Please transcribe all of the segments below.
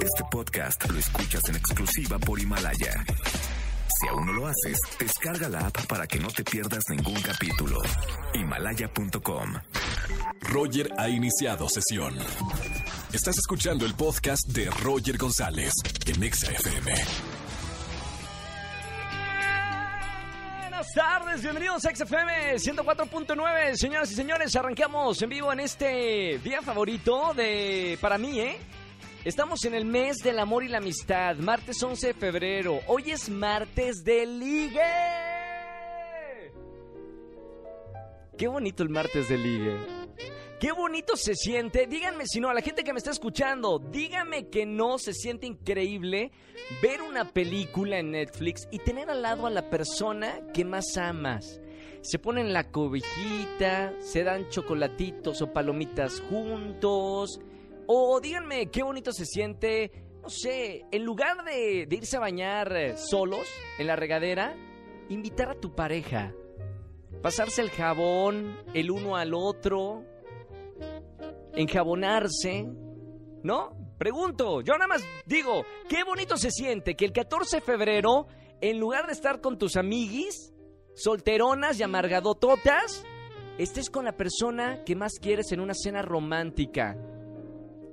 Este podcast lo escuchas en exclusiva por Himalaya. Si aún no lo haces, descarga la app para que no te pierdas ningún capítulo. Himalaya.com. Roger ha iniciado sesión. Estás escuchando el podcast de Roger González en Exa FM. Buenas tardes, bienvenidos a XFM 104.9. Señoras y señores, arrancamos en vivo en este día favorito de para mí, ¿eh? Estamos en el mes del amor y la amistad, martes 11 de febrero. Hoy es martes de ligue. Qué bonito el martes de ligue. Qué bonito se siente. Díganme si no, a la gente que me está escuchando, díganme que no se siente increíble ver una película en Netflix y tener al lado a la persona que más amas. Se ponen la cobijita, se dan chocolatitos o palomitas juntos. O díganme qué bonito se siente, no sé, en lugar de, irse a bañar eh, solos en la regadera, invitar a tu pareja. Pasarse el jabón el uno al otro, enjabonarse, ¿no? Pregunto, yo nada más digo, qué bonito se siente que el 14 de febrero, en lugar de estar con tus amiguis, solteronas y amargadototas, estés con la persona que más quieres en una cena romántica.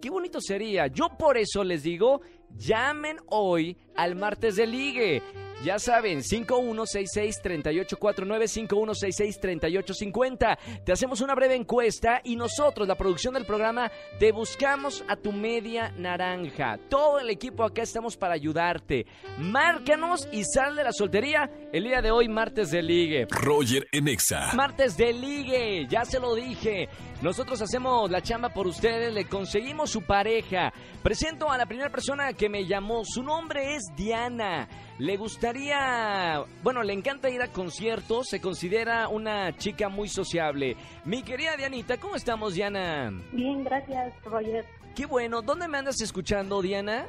Qué bonito sería. Yo por eso les digo, llamen hoy al martes de ligue. Ya saben, 5166-3849, 5166-3850. Te hacemos una breve encuesta y nosotros, la producción del programa, te buscamos a tu media naranja. Todo el equipo acá estamos para ayudarte. Márcanos y sal de la soltería el día de hoy, martes de ligue. Roger en Exa. Martes de ligue, ya se lo dije. Nosotros hacemos la chamba por ustedes, le conseguimos su pareja. Presento a la primera persona que me llamó. Su nombre es Diana. Le gustaría, bueno, le encanta ir a conciertos, se considera una chica muy sociable. Mi querida Dianita, ¿cómo estamos, Diana? Bien, gracias, Roger. Qué bueno, ¿dónde me andas escuchando, Diana?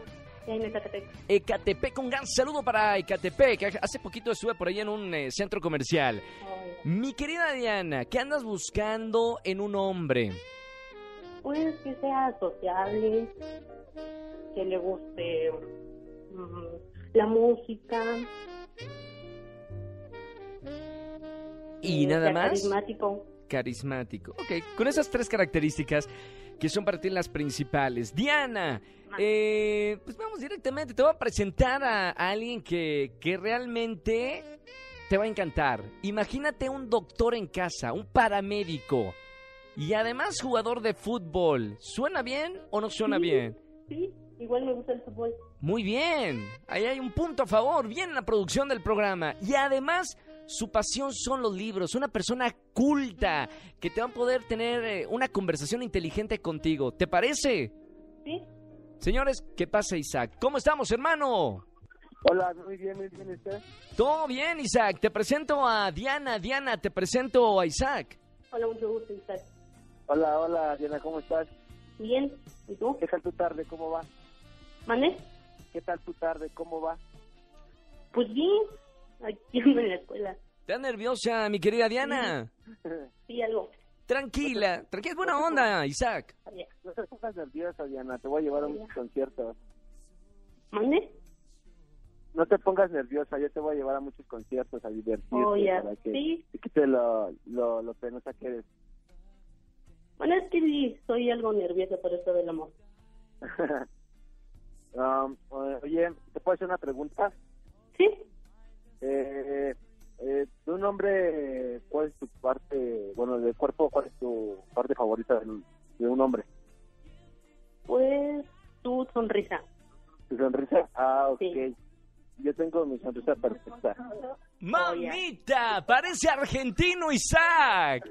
En Ecatepec. Ecatepec, un gran saludo para Ecatepec. Hace poquito estuve por ahí en un eh, centro comercial. Ay, Mi querida Diana, ¿qué andas buscando en un hombre? Pues que sea sociable, que le guste la música. ¿Y nada más? Carismático. Carismático. Ok, con esas tres características que son para ti las principales. Diana, eh, pues vamos directamente. Te voy a presentar a, a alguien que, que realmente te va a encantar. Imagínate un doctor en casa, un paramédico y además jugador de fútbol. ¿Suena bien o no suena Sí. bien? Sí, igual me gusta el fútbol. Muy bien, ahí hay un punto a favor, bien en la producción del programa. Y además, su pasión son los libros, una persona culta que te va a poder tener eh, una conversación inteligente contigo. ¿Te parece? Sí, Señores, ¿qué pasa Isaac? ¿Cómo estamos, hermano? Hola, muy bien, muy bien, ¿usted? Todo bien, Isaac. Te presento a Diana. Diana, te presento a Isaac. hola, mucho gusto, Isaac. Hola, hola, Diana, ¿cómo estás? Bien, ¿y tú? ¿Qué tal tu tarde? ¿Cómo va? ¿Mané? ¿Qué tal tu tarde? ¿Cómo va? Pues bien, aquí ando en la escuela. ¿Estás nerviosa, mi querida Diana? Sí, algo. Tranquila, tranquila, es buena onda, Isaac. Sabía. No te pongas nerviosa, Diana, te voy a llevar a muchos conciertos. ¿Mané? No te pongas nerviosa, yo te voy a llevar a muchos conciertos a divertirte Oh, ya. para que Sí. te quite lo, lo, lo penosa que eres. Bueno, es que sí, soy algo nerviosa por esto del amor. Um, oye, ¿te puedo hacer una pregunta? ¿Sí? Eh, eh, de un hombre, ¿cuál es tu parte, bueno, del cuerpo, cuál es tu parte favorita de, de un hombre? Pues tu sonrisa. ¿Tu sonrisa? Ah, ok. Sí. Yo tengo mi sonrisa perfecta. Mamita, parece argentino Isaac.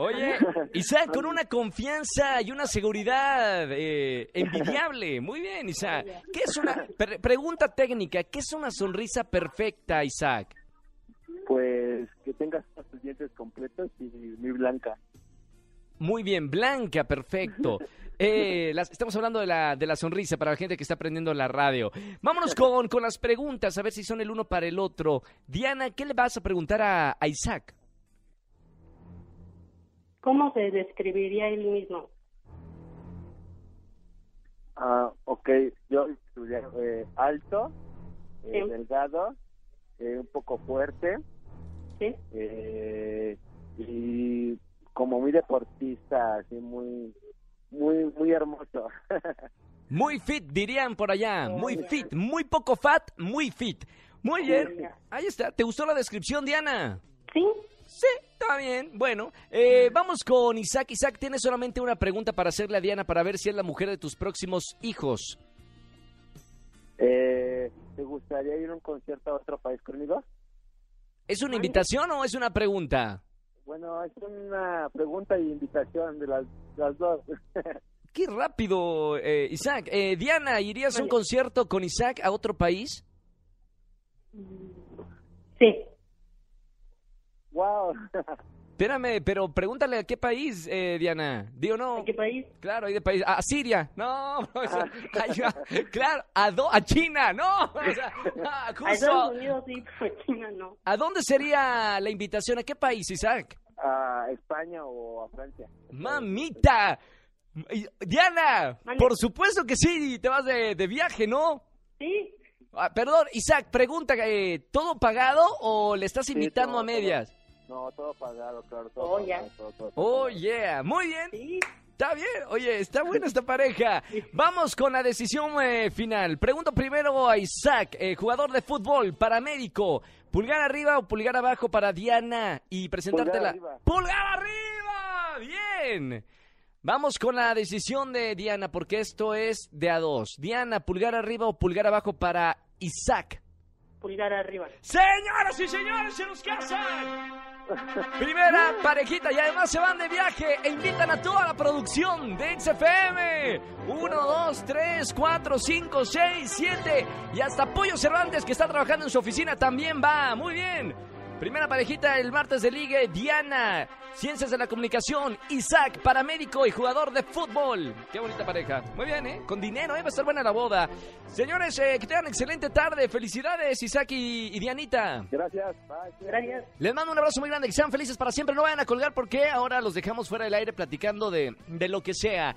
Oye, Isaac, con una confianza y una seguridad eh, envidiable. Muy bien, Isaac. ¿Qué es una pre- pregunta técnica? ¿Qué es una sonrisa perfecta, Isaac? Pues que tengas tus dientes completos y muy blanca. Muy bien, Blanca, perfecto. Eh, las- estamos hablando de la, de la sonrisa para la gente que está aprendiendo la radio. Vámonos con, con las preguntas, a ver si son el uno para el otro. Diana, ¿qué le vas a preguntar a, a Isaac? ¿Cómo se describiría él mismo? Ah, Ok, yo estudié eh, alto, eh, Sí. delgado, eh, un poco fuerte Sí. eh, y como muy deportista, así muy, muy, muy hermoso. Muy fit, dirían por allá. Muy fit. Muy poco fat, muy fit. Muy bien. Sí. Ahí está. ¿Te gustó la descripción, Diana? Está bien. Bueno, eh, vamos con Isaac. Isaac, tienes solamente una pregunta para hacerle a Diana para ver si es la mujer de tus próximos hijos. eh, ¿Te gustaría ir a un concierto a otro país conmigo? ¿Es una invitación o es una pregunta? Bueno, es una pregunta y invitación de las, las dos. Qué rápido, eh, Isaac. Eh, Diana, ¿irías a un concierto con Isaac a otro país? Sí. Espérame, pero pregúntale a qué país, eh, Diana. Digo, no. ¿A qué país? Claro, ahí de país. A Siria. No, va. claro, a, do- a China. No, o sea, ah, A. Estados Unidos sí, pero a China no. ¿A dónde sería la invitación? ¿A qué país, Isaac? a España o a Francia. Mamita. Diana, por supuesto que sí, te vas de, de viaje, ¿no? Sí. Ah, perdón, Isaac, pregunta, eh, ¿todo pagado o le estás invitando a medias? No, todo pagado, claro. Todo Oh, pagado, ya. todo, todo, todo Oh, pagado. yeah, muy bien. Sí. Está bien, oye, está buena esta pareja. Vamos con la decisión eh, final. Pregunto primero a Isaac, eh, jugador de fútbol, paramédico. ¿Pulgar arriba o pulgar abajo para Diana? Y presentártela. arriba. ¡Pulgar arriba! Bien. Vamos con la decisión de Diana, porque esto es de a dos. Diana, pulgar arriba o pulgar abajo para Isaac. Pulgar arriba. Señoras y señores, se nos casan. Primera parejita y además se van de viaje e invitan a toda la producción de XFM. Uno, dos, tres, cuatro, cinco, seis, siete. Y hasta Pollo Cervantes, que está trabajando en su oficina, también va. Muy bien. Primera parejita el martes de ligue, Diana, Ciencias de la Comunicación, Isaac, paramédico y jugador de fútbol. Qué bonita pareja. Muy bien, ¿eh? Con dinero, ¿eh? Va a estar buena la boda. Señores, eh, que tengan excelente tarde. Felicidades, Isaac y, y Dianita. Gracias. Bye. Gracias. Les mando un abrazo muy grande, que sean felices para siempre. No vayan a colgar porque ahora los dejamos fuera del aire platicando de, de lo que sea.